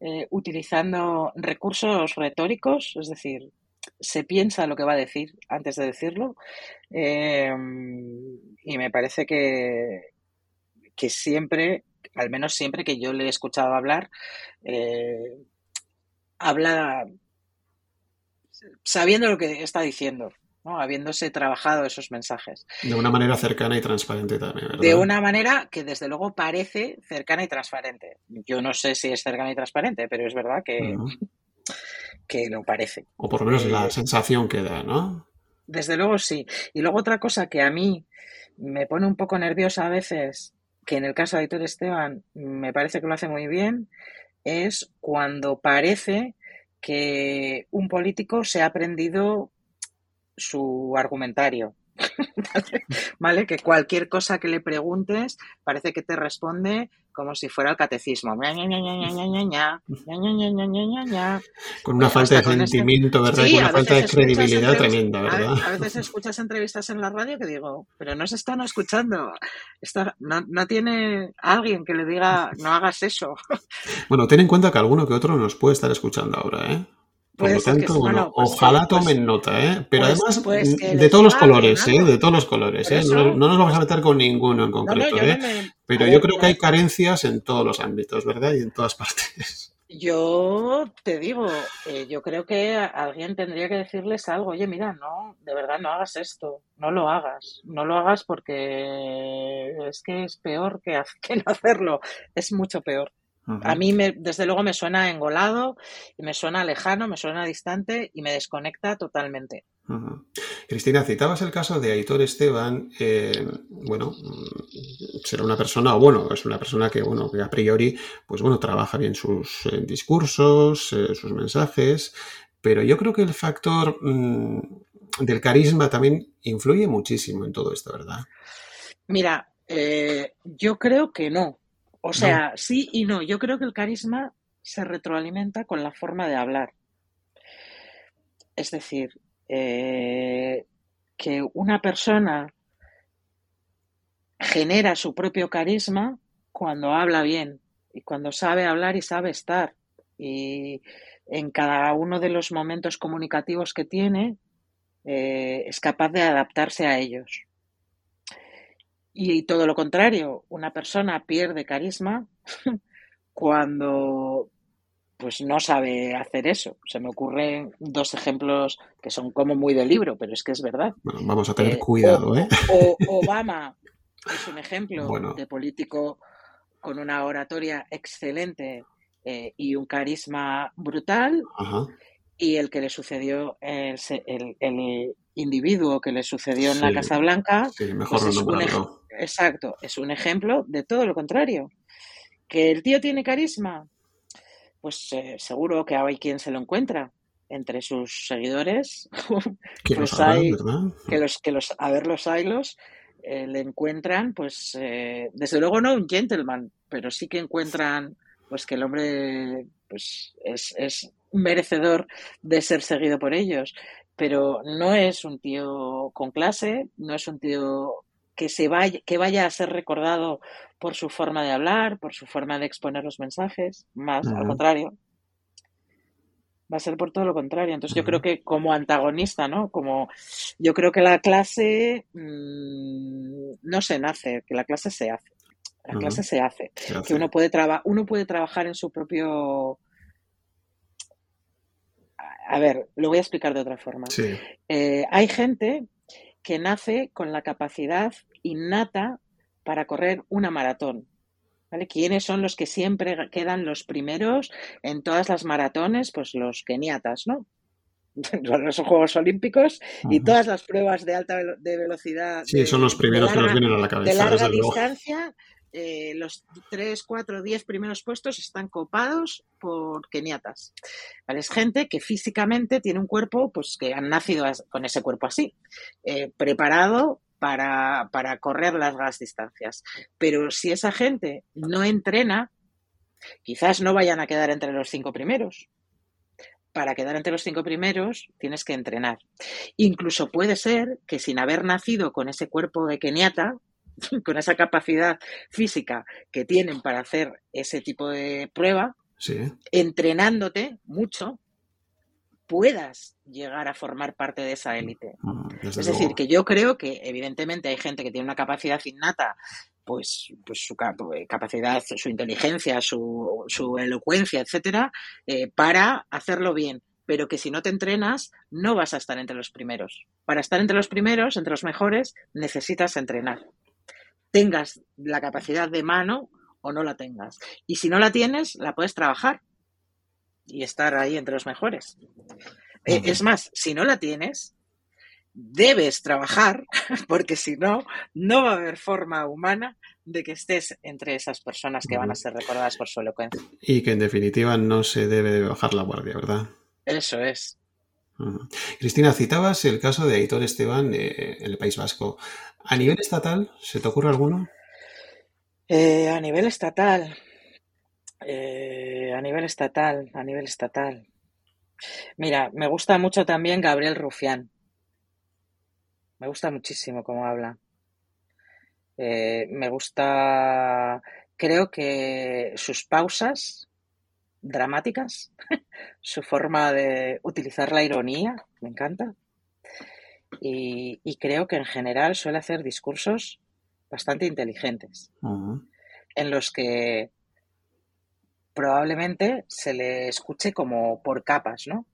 eh, utilizando recursos retóricos, es decir, se piensa lo que va a decir antes de decirlo. Em, y me parece que, que siempre, al menos siempre que yo le he escuchado hablar, eh, habla sabiendo lo que está diciendo habiéndose trabajado esos mensajes. De una manera cercana y transparente también, ¿verdad? De una manera que desde luego parece cercana y transparente. Yo no sé si es cercana y transparente, pero es verdad que, que lo parece. O por lo menos la eh, sensación que da, ¿no? Desde luego sí. Y luego otra cosa que a mí me pone un poco nerviosa a veces, que en el caso de Aitor Esteban me parece que lo hace muy bien, es cuando parece que un político se ha aprendido su argumentario. ¿Vale? Que cualquier cosa que le preguntes parece que te responde como si fuera el catecismo. Con una falta de sentimiento, ¿verdad? Con una falta de credibilidad tremenda, ¿verdad? A, veces escuchas entrevistas en la radio que digo, pero no se están escuchando. no, no, tiene alguien que le diga, no hagas eso. Bueno, ten en cuenta que alguno que otro nos puede estar escuchando ahora, ¿eh? Por lo tanto, bueno, pues ojalá pues tomen nota, ¿eh? Pero además, de todos los colores, ¿eh? De todos los colores, ¿eh? No, nos vamos a meter con ninguno en concreto, ¿eh? Pero yo creo que hay carencias en todos los ámbitos, ¿verdad? Y en todas partes. Yo te digo, eh, yo creo que alguien tendría que decirles algo. Oye, mira, no, de verdad no hagas esto, no lo hagas, no lo hagas porque es que es peor que, que no hacerlo, es mucho peor. A mí, me, desde luego, me suena engolado, me suena lejano, me suena distante y me desconecta totalmente. Cristina, citabas el caso de Aitor Esteban. Eh, bueno, mm, será una persona, o bueno, es una persona que, bueno, que a priori, pues bueno, trabaja bien sus eh, discursos, eh, sus mensajes, pero yo creo que el factor mm, del carisma también influye muchísimo en todo esto, ¿verdad? Mira, yo creo que no. O sea, sí y no. Yo creo que el carisma se retroalimenta con la forma de hablar. Es decir, eh, que una persona genera su propio carisma cuando habla bien y cuando sabe hablar y sabe estar. Y en cada uno de los momentos comunicativos que tiene, eh, es capaz de adaptarse a ellos. Y todo lo contrario, una persona pierde carisma cuando pues no sabe hacer eso. Se me ocurren dos ejemplos que son como muy de libro, pero es que es verdad. vamos a tener eh, cuidado, ¿eh? Obama es un ejemplo de político con una oratoria excelente eh, y un carisma brutal. Y el que le sucedió, el, el, individuo que le sucedió en la Casa Blanca, mejor pues Exacto, es un ejemplo de todo lo contrario. ¿Que el tío tiene carisma? pues eh, seguro que hay quien se lo encuentra entre sus seguidores. que pues los hay, Que los, que los, a ver los hilos eh, le encuentran, pues, eh, desde luego no un gentleman, pero sí que encuentran, pues, que el hombre, pues, es, es merecedor de ser seguido por ellos. Pero no es un tío con clase, no es un tío que se vaya, que vaya a ser recordado por su forma de hablar, por su forma de exponer los mensajes, más al contrario. Va a ser por todo lo contrario. Entonces yo creo que como antagonista, ¿no? Como yo creo que la clase mm, no se nace, que la clase se hace. La clase se hace. Que uno puede, uno puede trabajar en su propio a ver, lo voy a explicar de otra forma. Eh, hay gente que nace con la capacidad innata para correr una maratón. ¿Vale? ¿Quiénes son los que siempre quedan los primeros en todas las maratones? Pues los keniatas, ¿no? los Juegos Olímpicos y todas las pruebas de alta de velocidad. Sí, son los primeros que nos vienen a la cabeza. De larga distancia, eh, los 3, 4, 10 primeros puestos están copados por keniatas. Es gente que físicamente tiene un cuerpo, pues que han nacido con ese cuerpo así, eh, preparado para, para correr las largas distancias. Pero si esa gente no entrena, quizás no vayan a quedar entre los cinco primeros. Para quedar entre los cinco primeros tienes que entrenar. Incluso puede ser que sin haber nacido con ese cuerpo de keniata, con esa capacidad física que tienen para hacer ese tipo de prueba, entrenándote mucho, puedas llegar a formar parte de esa élite. Mm, es decir, que yo creo que evidentemente hay gente que tiene una capacidad innata, pues, pues su capacidad, su inteligencia, su, su elocuencia, etcétera, eh, para hacerlo bien. Pero que si no te entrenas, no vas a estar entre los primeros. Para estar entre los primeros, entre los mejores, necesitas entrenar tengas la capacidad de mano o no la tengas. Y si no la tienes, la puedes trabajar y estar ahí entre los mejores. Eh, es más, si no la tienes, debes trabajar, porque si no, no va a haber forma humana de que estés entre esas personas que van a ser recordadas por su elocuencia. Y que en definitiva no se debe bajar la guardia, ¿verdad? Eso es. Cristina, citabas el caso de Aitor Esteban eh, en el País Vasco. ¿A nivel estatal se te ocurre alguno? Eh, a nivel estatal. Eh, a nivel estatal, a nivel estatal. Mira, me gusta mucho también Gabriel Rufián. Me gusta muchísimo cómo habla. me gusta, creo que sus pausas dramáticas, su forma de utilizar la ironía, me encanta. Y, creo que en general suele hacer discursos bastante inteligentes, en los que probablemente se le escuche como por capas, ¿no?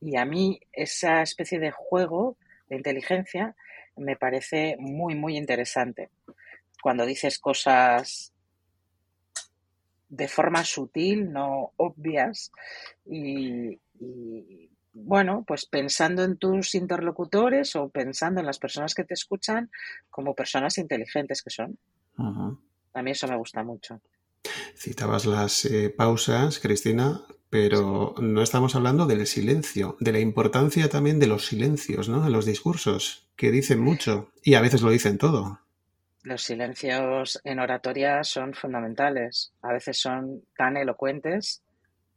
Y a mí esa especie de juego de inteligencia me parece muy, muy interesante. Cuando dices cosas de forma sutil, no obvias, y, bueno, pues pensando en tus interlocutores o pensando en las personas que te escuchan como personas inteligentes que son. A mí eso me gusta mucho. Citabas las eh, pausas, Cristina, pero no estamos hablando del silencio, de la importancia también de los silencios, ¿no? En los discursos, que dicen mucho y a veces lo dicen todo. Los silencios en oratoria son fundamentales. A veces son tan elocuentes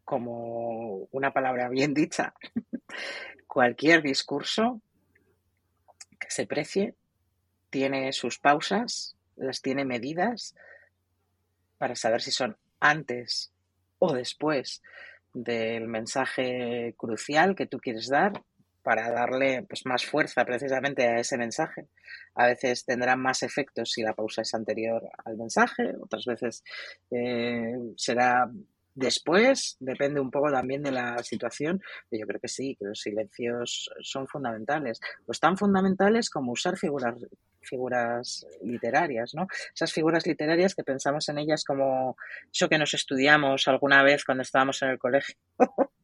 como una palabra bien dicha. Cualquier discurso que se precie tiene sus pausas, las tiene medidas para saber si son antes o después del mensaje crucial que tú quieres dar para darle pues, más fuerza precisamente a ese mensaje. A veces tendrá más efectos si la pausa es anterior al mensaje, otras veces eh, será después, depende un poco también de la situación, pero yo creo que sí, que los silencios son fundamentales. Pues tan fundamentales como usar figuras figuras literarias, ¿no? Esas figuras literarias que pensamos en ellas como eso que nos estudiamos alguna vez cuando estábamos en el colegio.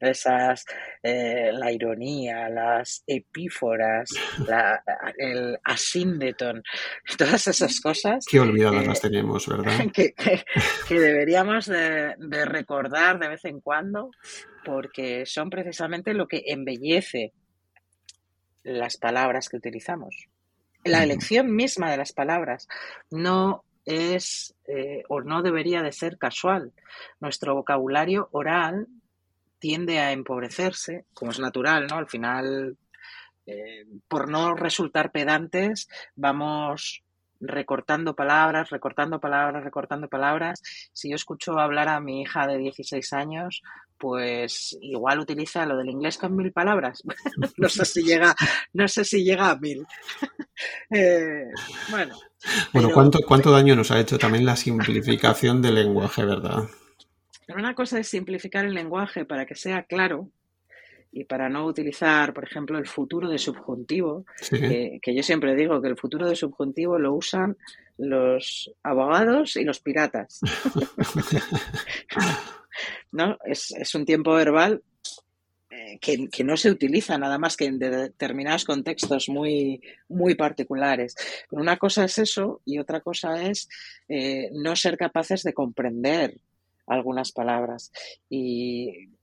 Esas, eh, la ironía, las epíforas, la, el asíndeton, todas esas cosas. Qué olvidadas las tenemos, ¿verdad? Que, deberíamos de, recordar de vez en cuando porque son precisamente lo que embellece las palabras que utilizamos. La elección misma de las palabras no es eh, o no debería de ser casual. Nuestro vocabulario oral tiende a empobrecerse, como es natural, ¿no? Al final, eh, por no resultar pedantes, vamos recortando palabras, recortando palabras, recortando palabras. Si yo escucho hablar a mi hija de 16 años, pues igual utiliza lo del inglés con mil palabras. no sé si llega, no sé si llega a mil. Eh, bueno. Bueno, ¿cuánto, ¿cuánto daño nos ha hecho también la simplificación del lenguaje, verdad? Pero una cosa es simplificar el lenguaje para que sea claro y para no utilizar, por ejemplo, el futuro de subjuntivo, que, yo siempre digo que el futuro de subjuntivo lo usan los abogados y los piratas. ¿No? Es, un tiempo verbal eh, que, no se utiliza nada más que en determinados contextos muy, muy particulares. Pero una cosa es eso y otra cosa es eh, no ser capaces de comprender algunas palabras. Y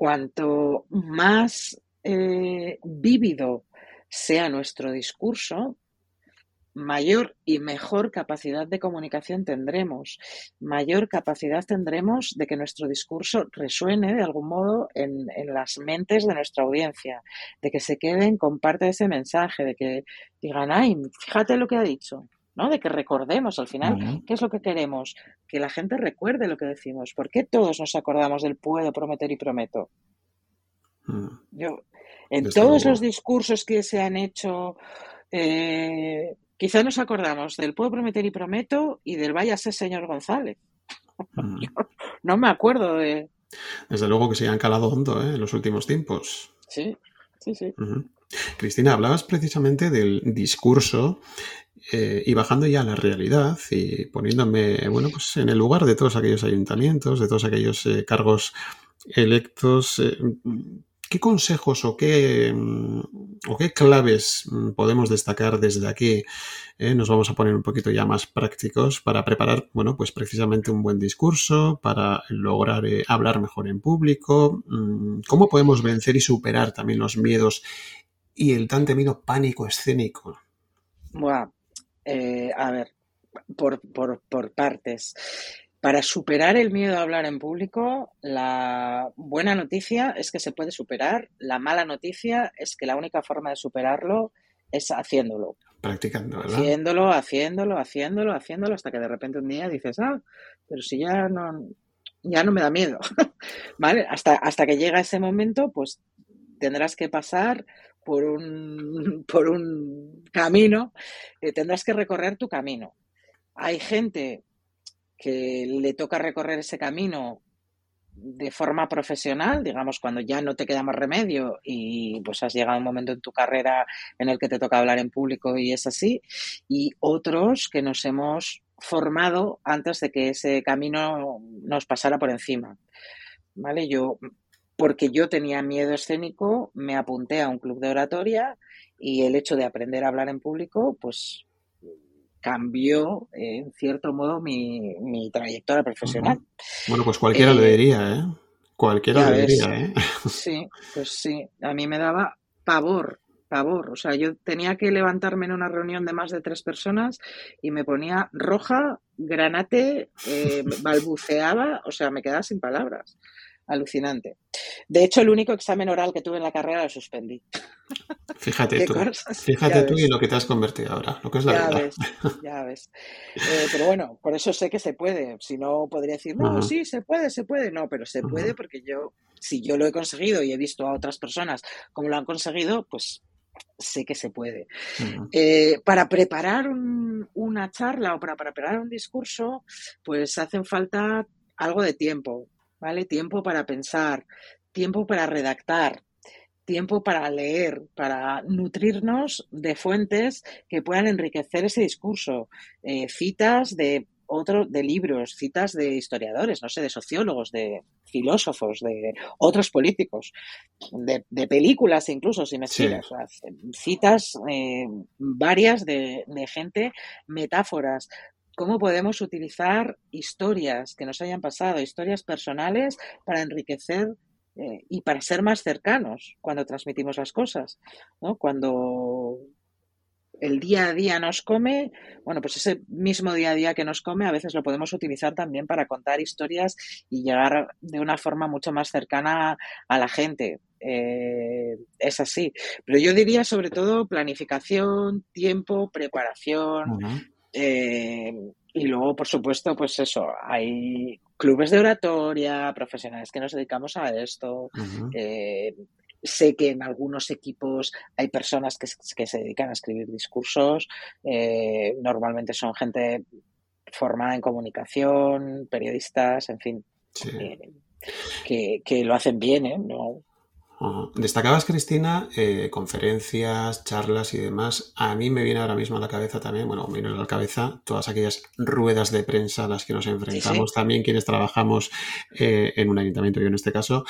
cuanto más eh, vívido sea nuestro discurso, mayor y mejor capacidad de comunicación tendremos, mayor capacidad tendremos de que nuestro discurso resuene de algún modo en, en, las mentes de nuestra audiencia, de que se queden con parte de ese mensaje, de que digan, ay, fíjate lo que ha dicho, ¿no? De que recordemos al final qué es lo que queremos, que la gente recuerde lo que decimos. ¿Por qué todos nos acordamos del puedo, prometer y prometo? Mm. Yo, en todos los discursos que se han hecho, eh, quizá nos acordamos del puedo prometer y prometo y del váyase señor González. Mm. no me acuerdo de... Desde luego que se han calado hondo ¿eh? en los últimos tiempos. Sí, sí, sí. Cristina, hablabas precisamente del discurso eh, y bajando ya a la realidad y poniéndome, bueno, pues en el lugar de todos aquellos ayuntamientos, de todos aquellos eh, cargos electos, eh, ¿qué consejos o qué, mm, o qué claves mm, podemos destacar desde aquí? nos vamos a poner un poquito ya más prácticos para preparar, bueno, pues precisamente un buen discurso, para lograr hablar mejor en público. Mm, ¿Cómo podemos vencer y superar también los miedos y el tan temido pánico escénico? Bueno, eh, a ver, por, por, partes. Para superar el miedo a hablar en público, la buena noticia es que se puede superar. La mala noticia es que la única forma de superarlo es haciéndolo. Practicando, ¿verdad? Haciéndolo, haciéndolo, haciéndolo, haciéndolo, hasta que de repente un día dices, ah, pero si ya no, ya no me da miedo. ¿Vale? Hasta, hasta que llega ese momento, pues tendrás que pasar por un, por un camino, eh, tendrás que recorrer tu camino. Hay gente que le toca recorrer ese camino de forma profesional, digamos, cuando ya no te queda más remedio y pues has llegado a un momento en tu carrera en el que te toca hablar en público y es así, y otros que nos hemos formado antes de que ese camino nos pasara por encima. ¿Vale? Yo porque yo tenía miedo escénico, me apunté a un club de oratoria y el hecho de aprender a hablar en público, pues cambió en cierto modo mi, trayectoria profesional. Bueno, pues cualquiera lo eh, diría, ¿eh? Cualquiera lo diría, ¿eh? Sí, pues sí, a mí me daba pavor, pavor. O sea, yo tenía que levantarme en una reunión de más de tres personas y me ponía roja, granate, eh, balbuceaba, o sea, me quedaba sin palabras alucinante. De hecho, el único examen oral que tuve en la carrera lo suspendí. Fíjate tú, fíjate tú y lo que te has convertido ahora, lo que es la ya verdad. Ves, ya ves. Eh, pero bueno, por eso sé que se puede. Si no, podría decir, no, sí, se puede, se puede. No, pero se puede porque yo, si yo lo he conseguido y he visto a otras personas cómo lo han conseguido, pues sé que se puede. Eh, para preparar una charla o para preparar un discurso, pues hacen falta algo de tiempo. ¿Vale? Tiempo para pensar, tiempo para redactar, tiempo para leer, para nutrirnos de fuentes que puedan enriquecer ese discurso, eh, citas de otro de libros, citas de historiadores, no sé, de sociólogos, de filósofos, de otros políticos, de, películas incluso, si me sigues. citas eh, varias de, de gente, metáforas, cómo podemos utilizar historias que nos hayan pasado, historias personales, para enriquecer eh, y para ser más cercanos cuando transmitimos las cosas. Cuando el día a día nos come, bueno, pues ese mismo día a día que nos come a veces lo podemos utilizar también para contar historias y llegar de una forma mucho más cercana a la gente. Eh, es así. Pero yo diría sobre todo planificación, tiempo, preparación. Eh, y luego, por supuesto, pues eso, hay clubes de oratoria, profesionales que nos dedicamos a esto, Sé que en algunos equipos hay personas que, se dedican a escribir discursos. Eh, normalmente son gente formada en comunicación, periodistas, en fin, eh, que, lo hacen bien, ¿eh? No, Destacabas, Cristina, eh, conferencias, charlas y demás. A mí me viene ahora mismo a la cabeza también, bueno, me viene a la cabeza todas aquellas ruedas de prensa a las que nos enfrentamos también quienes trabajamos en un ayuntamiento, yo en este caso,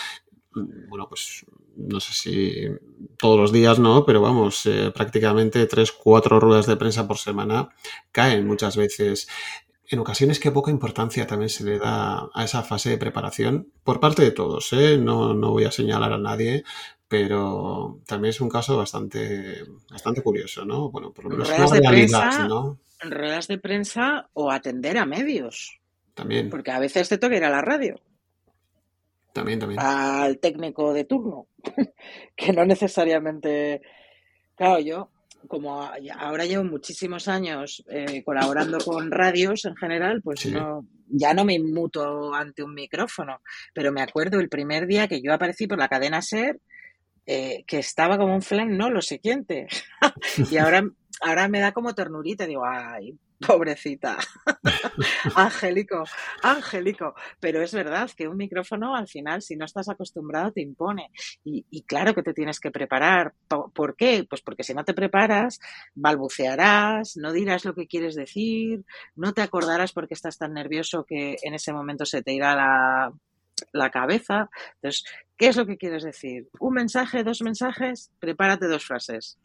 bueno, pues no sé si todos los días no, pero vamos, eh, prácticamente tres, cuatro ruedas de prensa por semana caen muchas veces. En ocasiones que poca importancia también se le da a esa fase de preparación por parte de todos, ¿eh? no, no voy a señalar a nadie, pero también es un caso bastante, bastante curioso, ¿no? Bueno, por lo menos ruedas de prensa, ¿no? Ruedas de prensa o atender a medios. También. Porque a veces te toca ir a la radio. También, también. Al técnico de turno, que no necesariamente. Claro, yo, como ahora llevo muchísimos años eh, colaborando con radios en general, pues no, ya no me inmuto ante un micrófono. Pero me acuerdo el primer día que yo aparecí por la cadena Ser, eh, que estaba como un flan, no, lo siguiente. y ahora, ahora me da como ternurita, digo, ay, Pobrecita. Angélico, Angélico. Pero es verdad que un micrófono al final, si no estás acostumbrado, te impone. Y, claro que te tienes que preparar. ¿Por qué? Pues porque si no te preparas, balbucearás, no dirás lo que quieres decir, no te acordarás porque estás tan nervioso que en ese momento se te irá la, la cabeza. Entonces, ¿qué es lo que quieres decir? ¿Un mensaje, dos mensajes? Prepárate dos frases.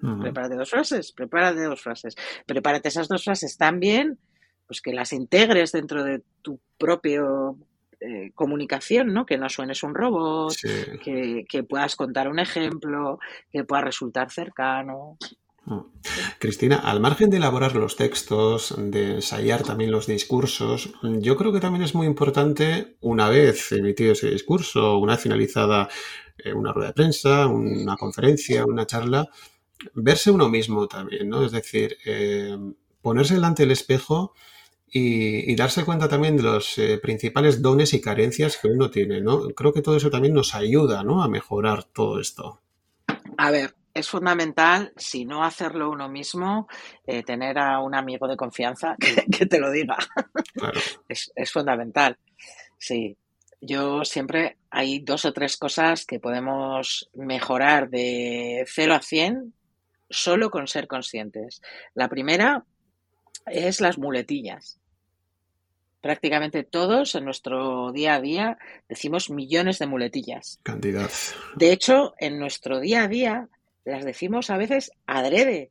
Prepárate dos frases, prepárate dos frases. Prepárate esas dos frases tan bien, pues que las integres dentro de tu propio eh, comunicación, ¿no? Que no suenes un robot, que, puedas contar un ejemplo, que pueda resultar cercano. Mm. Cristina, al margen de elaborar los textos, de ensayar también los discursos, yo creo que también es muy importante, una vez emitido ese discurso, una vez finalizada eh, una rueda de prensa, una conferencia, una charla, verse uno mismo también, ¿no? Es decir, eh, ponerse delante del espejo y, darse cuenta también de los eh, principales dones y carencias que uno tiene, ¿no? Creo que todo eso también nos ayuda, ¿no? A mejorar todo esto. A ver, es fundamental, si no hacerlo uno mismo, eh, tener a un amigo de confianza que, te lo diga. Claro. Es, es fundamental. Sí, yo siempre hay dos o tres cosas que podemos mejorar de 0 a 100 solo con ser conscientes. La primera es las muletillas. Prácticamente todos en nuestro día a día decimos millones de muletillas. Cantidad. De hecho, en nuestro día a día las decimos a veces adrede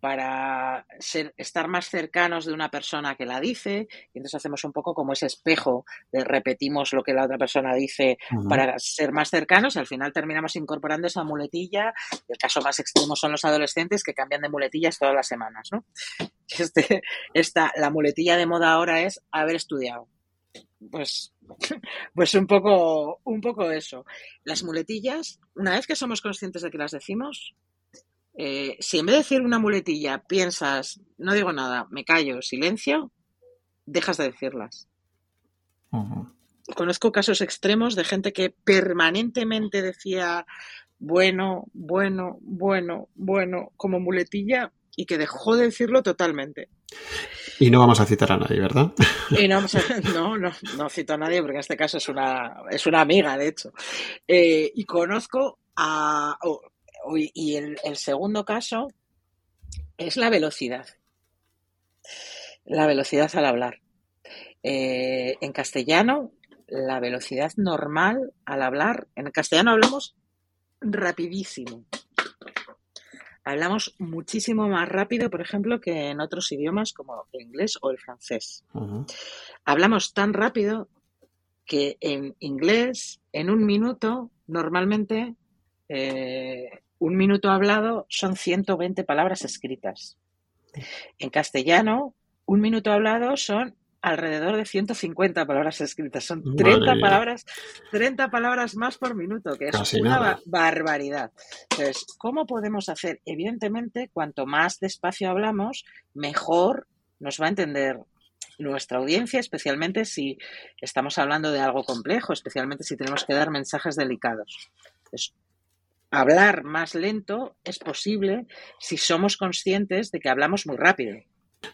para ser, estar más cercanos de una persona que la dice, y entonces hacemos un poco como ese espejo de repetimos lo que la otra persona dice para ser más cercanos y al final terminamos incorporando esa muletilla. El caso más extremo son los adolescentes que cambian de muletillas todas las semanas, ¿no? Este, esta, la muletilla de moda ahora es haber estudiado. Pues, pues un poco, un poco eso. Las muletillas, una vez que somos conscientes de que las decimos, eh, si en vez de decir una muletilla piensas, no digo nada, me callo, silencio, dejas de decirlas. Conozco casos extremos de gente que permanentemente decía bueno, bueno, bueno, bueno, como muletilla y que dejó de decirlo totalmente. Y no vamos a citar a nadie, ¿verdad? Y no, no, no, no, cito a nadie porque en este caso es una, es una amiga, de hecho. Eh, y conozco a, y el, segundo caso es la velocidad. la velocidad al hablar. Eh, en castellano, la velocidad normal al hablar. En castellano hablamos rapidísimo. Hablamos muchísimo más rápido, por ejemplo, que en otros idiomas como el inglés o el francés. Hablamos tan rápido que en inglés, en un minuto, normalmente eh, un minuto hablado son 120 palabras escritas. En castellano, un minuto hablado son alrededor de 150 palabras escritas. Son 30 palabras, 30 palabras más por minuto, que es una barbaridad. Entonces, ¿cómo podemos hacer? Evidentemente, cuanto más despacio hablamos, mejor nos va a entender nuestra audiencia, especialmente si estamos hablando de algo complejo, especialmente si tenemos que dar mensajes delicados. Hablar más lento es posible si somos conscientes de que hablamos muy rápido.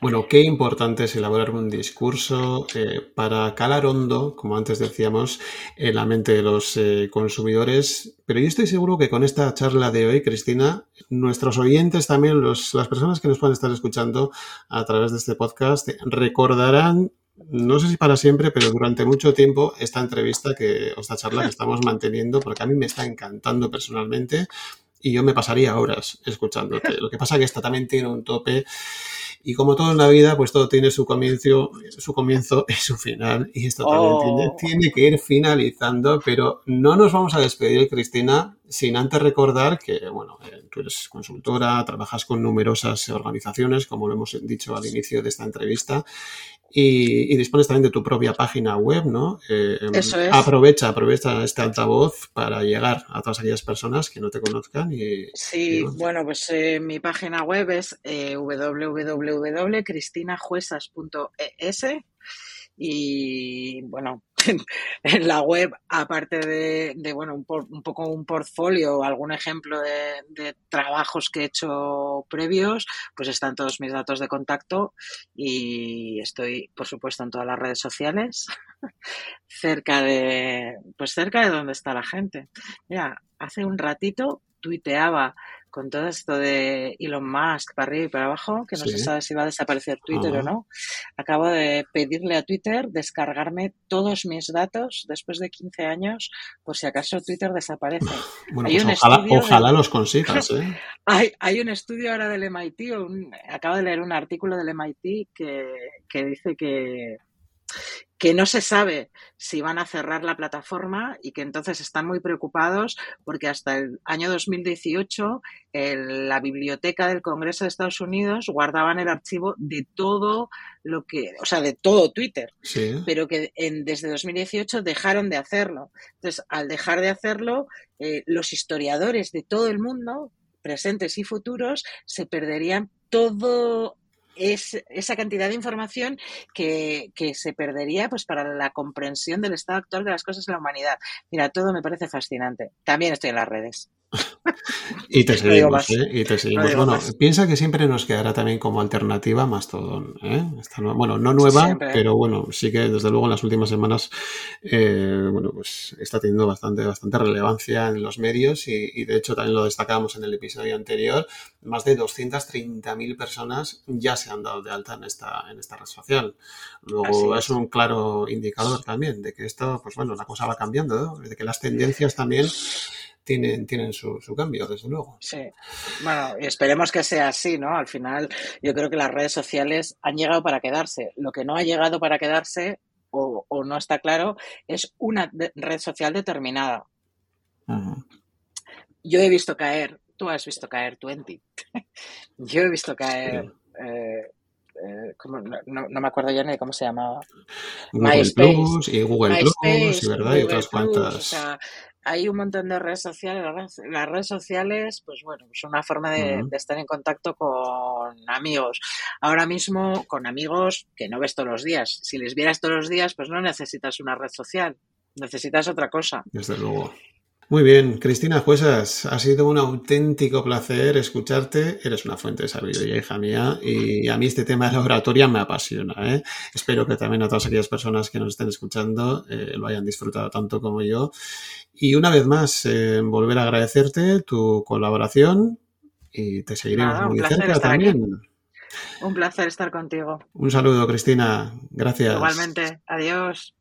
Bueno, qué importante es elaborar un discurso eh, para calar hondo, como antes decíamos, en la mente de los eh, consumidores. Pero yo estoy seguro que con esta charla de hoy, Cristina, nuestros oyentes también, los, las personas que nos pueden estar escuchando a través de este podcast, recordarán no sé si para siempre, pero durante mucho tiempo esta entrevista que, o esta charla que estamos manteniendo, porque a mí me está encantando personalmente y yo me pasaría horas escuchándote. Lo que pasa es que esta también tiene un tope y como todo en la vida, pues todo tiene su comienzo, su comienzo y su final. Y esto también oh. tiene, que ir finalizando, pero no nos vamos a despedir, Cristina, sin antes recordar que, bueno, eh, tú eres consultora, trabajas con numerosas organizaciones, como lo hemos dicho al inicio de esta entrevista, y, dispones también de tu propia página web, ¿no? Eh, em, Eso es. Aprovecha, aprovecha este altavoz para llegar a todas aquellas personas que no te conozcan. Y, sí, bueno, pues eh, mi página web es eh, www.cristinajuesas.es y bueno, en la web, aparte de, bueno, un, un, poco un portfolio, algún ejemplo de, trabajos que he hecho previos, pues están todos mis datos de contacto y estoy, por supuesto, en todas las redes sociales, cerca de, pues cerca de donde está la gente. Mira, hace un ratito tuiteaba con todo esto de Elon Musk para arriba y para abajo, que no se sabe si va a desaparecer Twitter o no, acabo de pedirle a Twitter descargarme todos mis datos después de 15 años, por si acaso Twitter desaparece. Bueno, pues ojalá, los consigas. ¿eh? hay, hay, un estudio ahora del MIT, acabo de leer un artículo del MIT que, que dice que que no se sabe si van a cerrar la plataforma y que entonces están muy preocupados porque hasta el año 2018 la biblioteca del Congreso de Estados Unidos guardaban el archivo de todo lo que, o sea, de todo Twitter, pero que en, desde 2018 dejaron de hacerlo. Entonces, al dejar de hacerlo, eh, los historiadores de todo el mundo presentes y futuros se perderían todo es esa cantidad de información que, que, se perdería pues para la comprensión del estado actual de las cosas en la humanidad. Mira, todo me parece fascinante. También estoy en las redes. Y te seguimos, ¿eh? Y te seguimos. bueno, piensa que siempre nos quedará también como alternativa Mastodon. ¿eh? bueno, no nueva, pero bueno, sí que desde luego en las últimas semanas eh, bueno, pues está teniendo bastante, bastante relevancia en los medios y, de hecho también lo destacamos en el episodio anterior. Más de 230.000 personas ya se han dado de alta en esta, en esta red social. Luego es. un claro indicador también de que esto, pues bueno, la cosa va cambiando, de que las tendencias también tienen, tienen su, cambio, desde luego. Sí, bueno, esperemos que sea así, ¿no? Al final, yo creo que las redes sociales han llegado para quedarse. Lo que no ha llegado para quedarse, o, no está claro, es una red social determinada. Yo he visto caer, tú has visto caer Twenty. yo he visto caer. Eh, eh, no, me acuerdo ya ni cómo se llamaba. Google Plus y Google Plus, y, ¿verdad? y otras cuantas hay un montón de redes sociales. Las redes sociales, pues bueno, es una forma de, estar en contacto con amigos. Ahora mismo, con amigos que no ves todos los días. Si les vieras todos los días, pues no necesitas una red social, necesitas otra cosa. Desde luego. Muy bien, Cristina Juesas, ha sido un auténtico placer escucharte. Eres una fuente de sabiduría, hija mía, y a mí este tema de la oratoria me apasiona. ¿eh? Espero que también a todas aquellas personas que nos estén escuchando eh, lo hayan disfrutado tanto como yo. Y una vez más, eh, volver a agradecerte tu colaboración y te seguiremos muy cerca también. Un placer estar contigo. Un saludo, Cristina. Gracias. Igualmente. Adiós.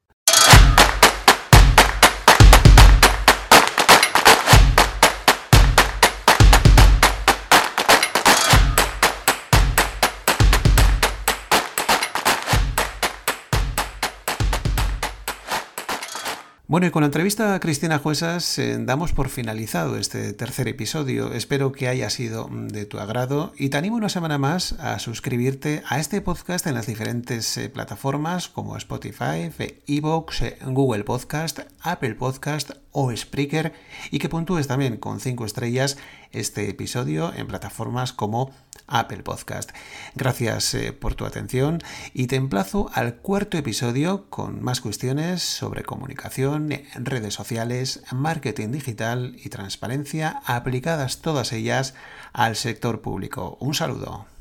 Bueno, y con la entrevista a Cristina Juezas eh, damos por finalizado este tercer episodio. Espero que haya sido de tu agrado y te animo una semana más a suscribirte a este podcast en las diferentes eh, plataformas como Spotify, Evox, eh, Google Podcast, Apple Podcast o Spreaker y que puntúes también con 5 estrellas este episodio en plataformas como Apple Podcast. Gracias eh, por tu atención y te emplazo al cuarto episodio con más cuestiones sobre comunicación, redes sociales, marketing digital y transparencia aplicadas todas ellas al sector público. Un saludo.